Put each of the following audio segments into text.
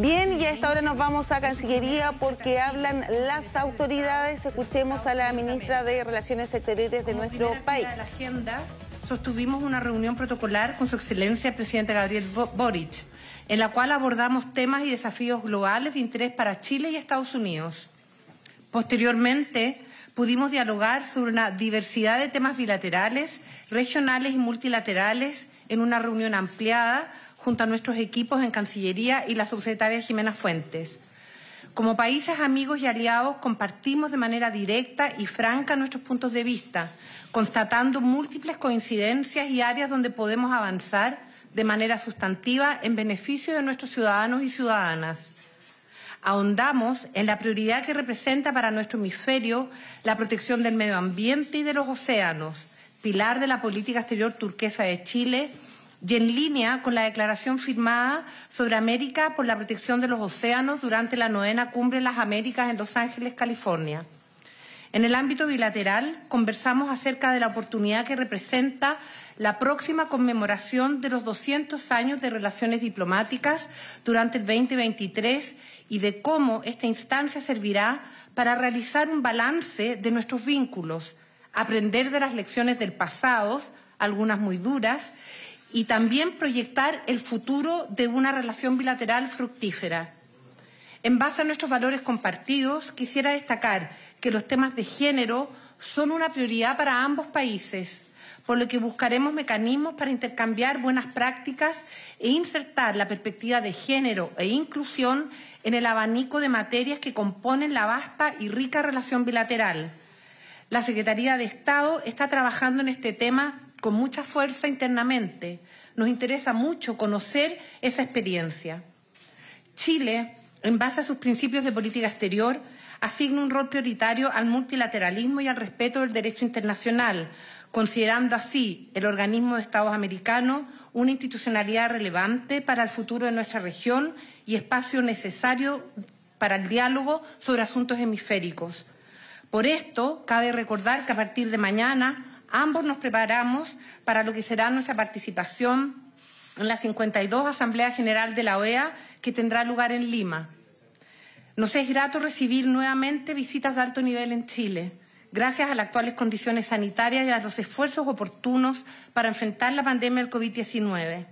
Bien, y a esta hora nos vamos a Cancillería porque hablan las autoridades. Escuchemos a la ministra de Relaciones Exteriores de nuestro país. la agenda, sostuvimos una reunión protocolar con su excelencia el presidente Gabriel Boric, en la cual abordamos temas y desafíos globales de interés para Chile y Estados Unidos. Posteriormente, pudimos dialogar sobre una diversidad de temas bilaterales, regionales y multilaterales en una reunión ampliada junto a nuestros equipos en Cancillería y la subsecretaria Jimena Fuentes. Como países amigos y aliados compartimos de manera directa y franca nuestros puntos de vista, constatando múltiples coincidencias y áreas donde podemos avanzar de manera sustantiva en beneficio de nuestros ciudadanos y ciudadanas. Ahondamos en la prioridad que representa para nuestro hemisferio la protección del medio ambiente y de los océanos, pilar de la política exterior turquesa de Chile y en línea con la declaración firmada sobre América por la protección de los océanos durante la novena Cumbre de las Américas en Los Ángeles, California. En el ámbito bilateral, conversamos acerca de la oportunidad que representa la próxima conmemoración de los 200 años de relaciones diplomáticas durante el 2023 y de cómo esta instancia servirá para realizar un balance de nuestros vínculos, aprender de las lecciones del pasado, algunas muy duras, y también proyectar el futuro de una relación bilateral fructífera. En base a nuestros valores compartidos, quisiera destacar que los temas de género son una prioridad para ambos países, por lo que buscaremos mecanismos para intercambiar buenas prácticas e insertar la perspectiva de género e inclusión en el abanico de materias que componen la vasta y rica relación bilateral. La Secretaría de Estado está trabajando en este tema con mucha fuerza internamente. Nos interesa mucho conocer esa experiencia. Chile, en base a sus principios de política exterior, asigna un rol prioritario al multilateralismo y al respeto del derecho internacional, considerando así el organismo de Estados americanos una institucionalidad relevante para el futuro de nuestra región y espacio necesario para el diálogo sobre asuntos hemisféricos. Por esto, cabe recordar que a partir de mañana Ambos nos preparamos para lo que será nuestra participación en la 52 Asamblea General de la OEA que tendrá lugar en Lima. Nos es grato recibir nuevamente visitas de alto nivel en Chile, gracias a las actuales condiciones sanitarias y a los esfuerzos oportunos para enfrentar la pandemia del COVID-19.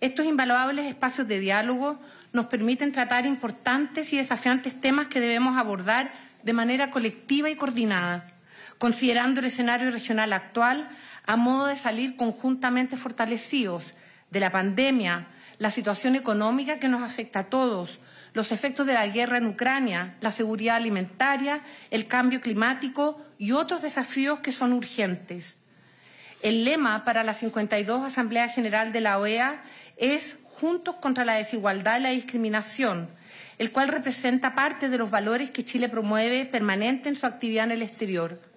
Estos invaluables espacios de diálogo nos permiten tratar importantes y desafiantes temas que debemos abordar de manera colectiva y coordinada considerando el escenario regional actual a modo de salir conjuntamente fortalecidos de la pandemia, la situación económica que nos afecta a todos, los efectos de la guerra en Ucrania, la seguridad alimentaria, el cambio climático y otros desafíos que son urgentes. El lema para la 52 Asamblea General de la OEA es Juntos contra la desigualdad y la discriminación, el cual representa parte de los valores que Chile promueve permanente en su actividad en el exterior.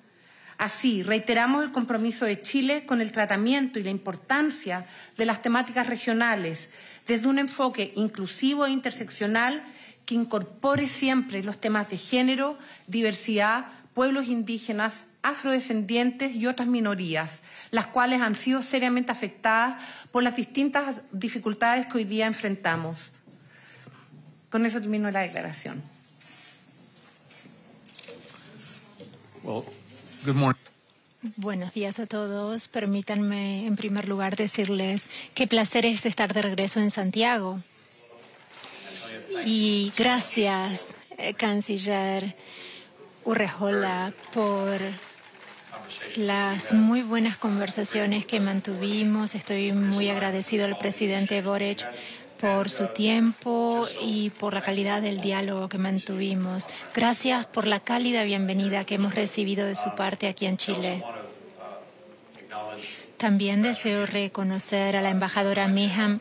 Así, reiteramos el compromiso de Chile con el tratamiento y la importancia de las temáticas regionales desde un enfoque inclusivo e interseccional que incorpore siempre los temas de género, diversidad, pueblos indígenas, afrodescendientes y otras minorías, las cuales han sido seriamente afectadas por las distintas dificultades que hoy día enfrentamos. Con eso termino la declaración. Buenos días a todos. Permítanme, en primer lugar, decirles qué placer es estar de regreso en Santiago. Y gracias, eh, canciller Urrejola, por las muy buenas conversaciones que mantuvimos. Estoy muy agradecido al presidente Boric por su tiempo y por la calidad del diálogo que mantuvimos. Gracias por la cálida bienvenida que hemos recibido de su parte aquí en Chile. También deseo reconocer a la embajadora Miham.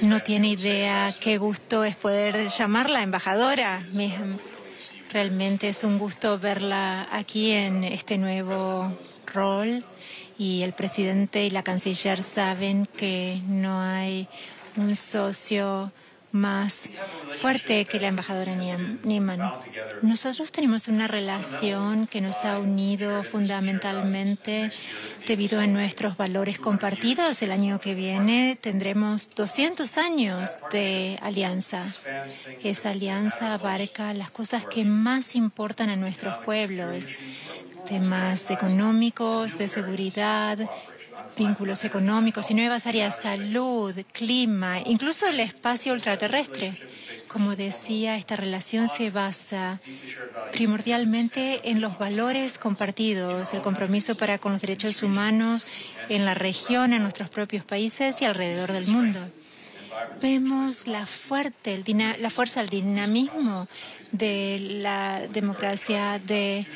No tiene idea qué gusto es poder llamarla embajadora Miham. Realmente es un gusto verla aquí en este nuevo rol y el presidente y la canciller saben que no hay un socio más fuerte que la embajadora Nieman. Nosotros tenemos una relación que nos ha unido fundamentalmente debido a nuestros valores compartidos. El año que viene tendremos 200 años de alianza. Esa alianza abarca las cosas que más importan a nuestros pueblos, temas económicos, de seguridad, vínculos económicos y nuevas áreas, salud, clima, incluso el espacio ultraterrestre. Como decía, esta relación se basa primordialmente en los valores compartidos, el compromiso para con los derechos humanos en la región, en nuestros propios países y alrededor del mundo. Vemos la, fuerte, la fuerza, el dinamismo de la democracia, de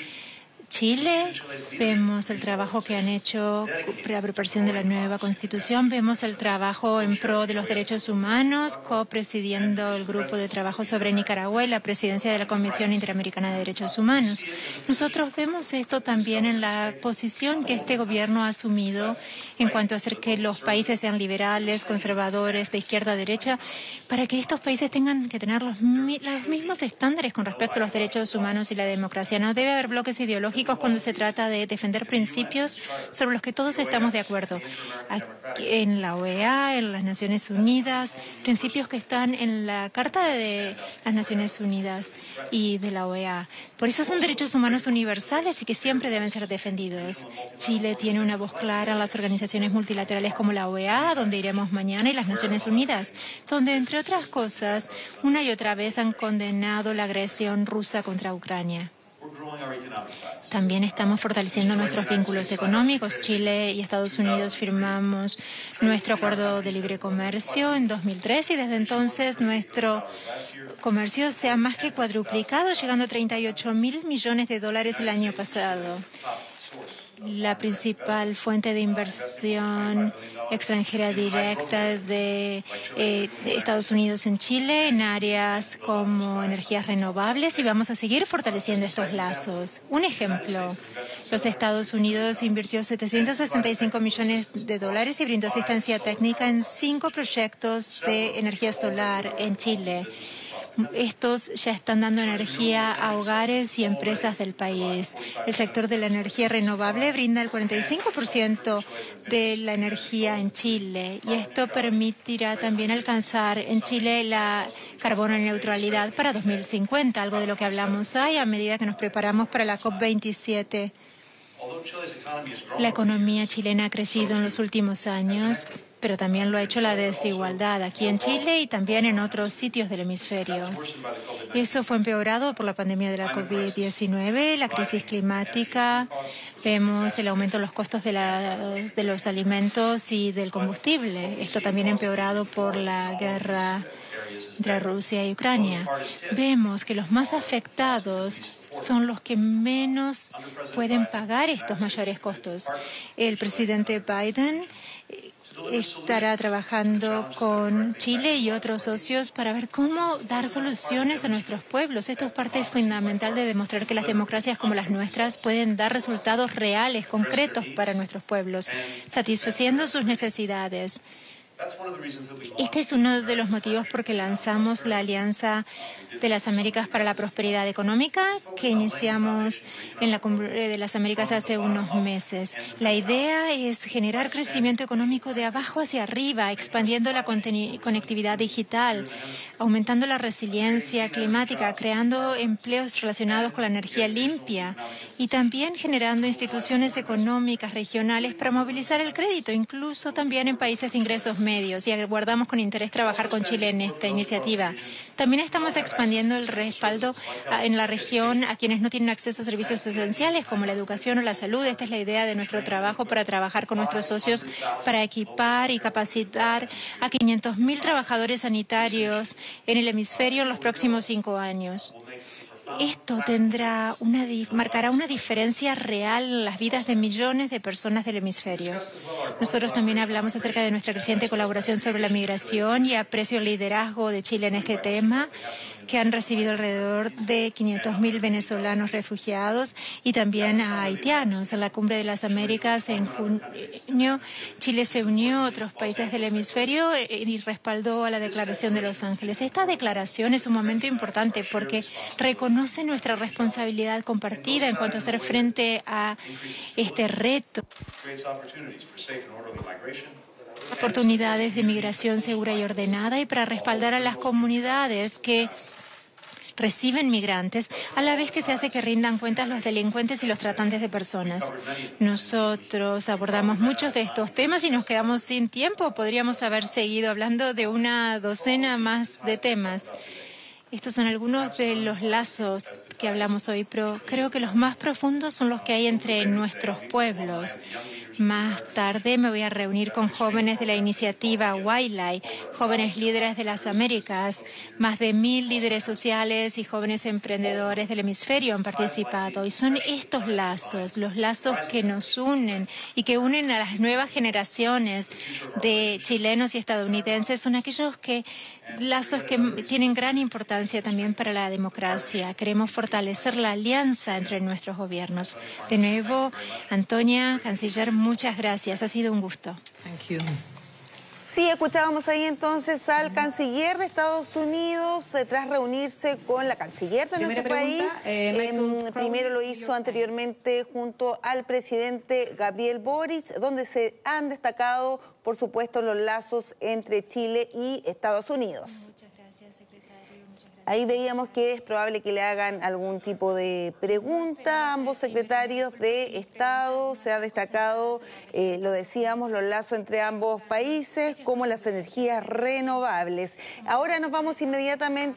Chile, vemos el trabajo que han hecho para la preparación de la nueva constitución, vemos el trabajo en pro de los derechos humanos, copresidiendo el grupo de trabajo sobre Nicaragua y la presidencia de la Comisión Interamericana de Derechos Humanos. Nosotros vemos esto también en la posición que este gobierno ha asumido en cuanto a hacer que los países sean liberales, conservadores, de izquierda a derecha, para que estos países tengan que tener los, los mismos estándares con respecto a los derechos humanos y la democracia. No debe haber bloques ideológicos cuando se trata de defender principios sobre los que todos estamos de acuerdo. En la OEA, en las Naciones Unidas, principios que están en la Carta de las Naciones Unidas y de la OEA. Por eso son derechos humanos universales y que siempre deben ser defendidos. Chile tiene una voz clara en las organizaciones multilaterales como la OEA, donde iremos mañana, y las Naciones Unidas, donde, entre otras cosas, una y otra vez han condenado la agresión rusa contra Ucrania. También estamos fortaleciendo nuestros vínculos económicos. Chile y Estados Unidos firmamos nuestro acuerdo de libre comercio en 2003 y desde entonces nuestro comercio se ha más que cuadruplicado, llegando a 38 mil millones de dólares el año pasado la principal fuente de inversión extranjera directa eh, de, Estados Unidos en Chile en áreas como energías renovables y vamos a seguir fortaleciendo estos lazos. Un ejemplo, los Estados Unidos invirtió 765 millones de dólares y brindó asistencia técnica en cinco proyectos de energía solar en Chile. Estos ya están dando energía a hogares y empresas del país. El sector de la energía renovable brinda el 45% de la energía en Chile y esto permitirá también alcanzar en Chile la carbono neutralidad para 2050, algo de lo que hablamos hoy a medida que nos preparamos para la COP27. La economía chilena ha crecido en los últimos años, pero también lo ha hecho la desigualdad aquí en Chile y también en otros sitios del hemisferio. Eso fue empeorado por la pandemia de la COVID-19, la crisis climática, vemos el aumento de los costos de, de los alimentos y del combustible. Esto también empeorado por la guerra entre Rusia y Ucrania. Vemos que los más afectados son los que menos pueden pagar estos mayores costos. El presidente Biden estará trabajando con Chile y otros socios para ver cómo dar soluciones a nuestros pueblos. Esto es parte fundamental de demostrar que las democracias como las nuestras pueden dar resultados reales, concretos para nuestros pueblos, satisfaciendo sus necesidades. Este es uno de los motivos por que lanzamos la Alianza de las Américas para la Prosperidad Económica que iniciamos en la Cumbre de las Américas hace unos meses. La idea es generar crecimiento económico de abajo hacia arriba, expandiendo la conectividad digital, aumentando la resiliencia climática, creando empleos relacionados con la energía limpia y también generando instituciones económicas regionales para movilizar el crédito, incluso también en países de ingresos medios. Y aguardamos con interés trabajar con Chile en esta iniciativa. También estamos expandiendo el respaldo en la región a quienes no tienen acceso a servicios esenciales como la educación o la salud. Esta es la idea de nuestro trabajo para trabajar con nuestros socios para equipar y capacitar a 500.000 trabajadores sanitarios en el hemisferio en los próximos cinco años. Esto tendrá una, marcará una diferencia real en las vidas de millones de personas del hemisferio. Nosotros también hablamos acerca de nuestra creciente colaboración sobre la migración y aprecio el liderazgo de Chile en este tema. Que han recibido alrededor de 500.000 venezolanos refugiados y también a haitianos. En la Cumbre de las Américas en junio, Chile se unió a otros países del hemisferio eh, y respaldó a la Declaración de Los Ángeles. Esta declaración es un momento importante porque reconoce nuestra responsabilidad compartida en cuanto a hacer frente a este reto oportunidades de migración segura y ordenada y para respaldar a las comunidades que reciben migrantes, a la vez que se hace que rindan cuentas los delincuentes y los tratantes de personas. Nosotros abordamos muchos de estos temas y nos quedamos sin tiempo. Podríamos haber seguido hablando de una docena más de temas. Estos son algunos de los lazos que hablamos hoy, pero creo que los más profundos son los que hay entre nuestros pueblos. Más tarde me voy a reunir con jóvenes de la iniciativa Wildlife, jóvenes líderes de las Américas. Más de mil líderes sociales y jóvenes emprendedores del hemisferio han participado. Y son estos lazos, los lazos que nos unen y que unen a las nuevas generaciones de chilenos y estadounidenses, son aquellos que lazos que tienen gran importancia también para la democracia. Queremos fortalecer la alianza entre nuestros gobiernos. De nuevo, Antonia, canciller, muchas gracias. Ha sido un gusto. Sí, escuchábamos ahí entonces al canciller de Estados Unidos eh, tras reunirse con la canciller de nuestro país. Eh, em, primero lo hizo anteriormente junto al presidente Gabriel Boric, donde se han destacado, por supuesto, los lazos entre Chile y Estados Unidos. Ahí veíamos que es probable que le hagan algún tipo de pregunta ambos secretarios de Estado. Se ha destacado, eh, lo decíamos, los lazos entre ambos países, como las energías renovables. Ahora nos vamos inmediatamente.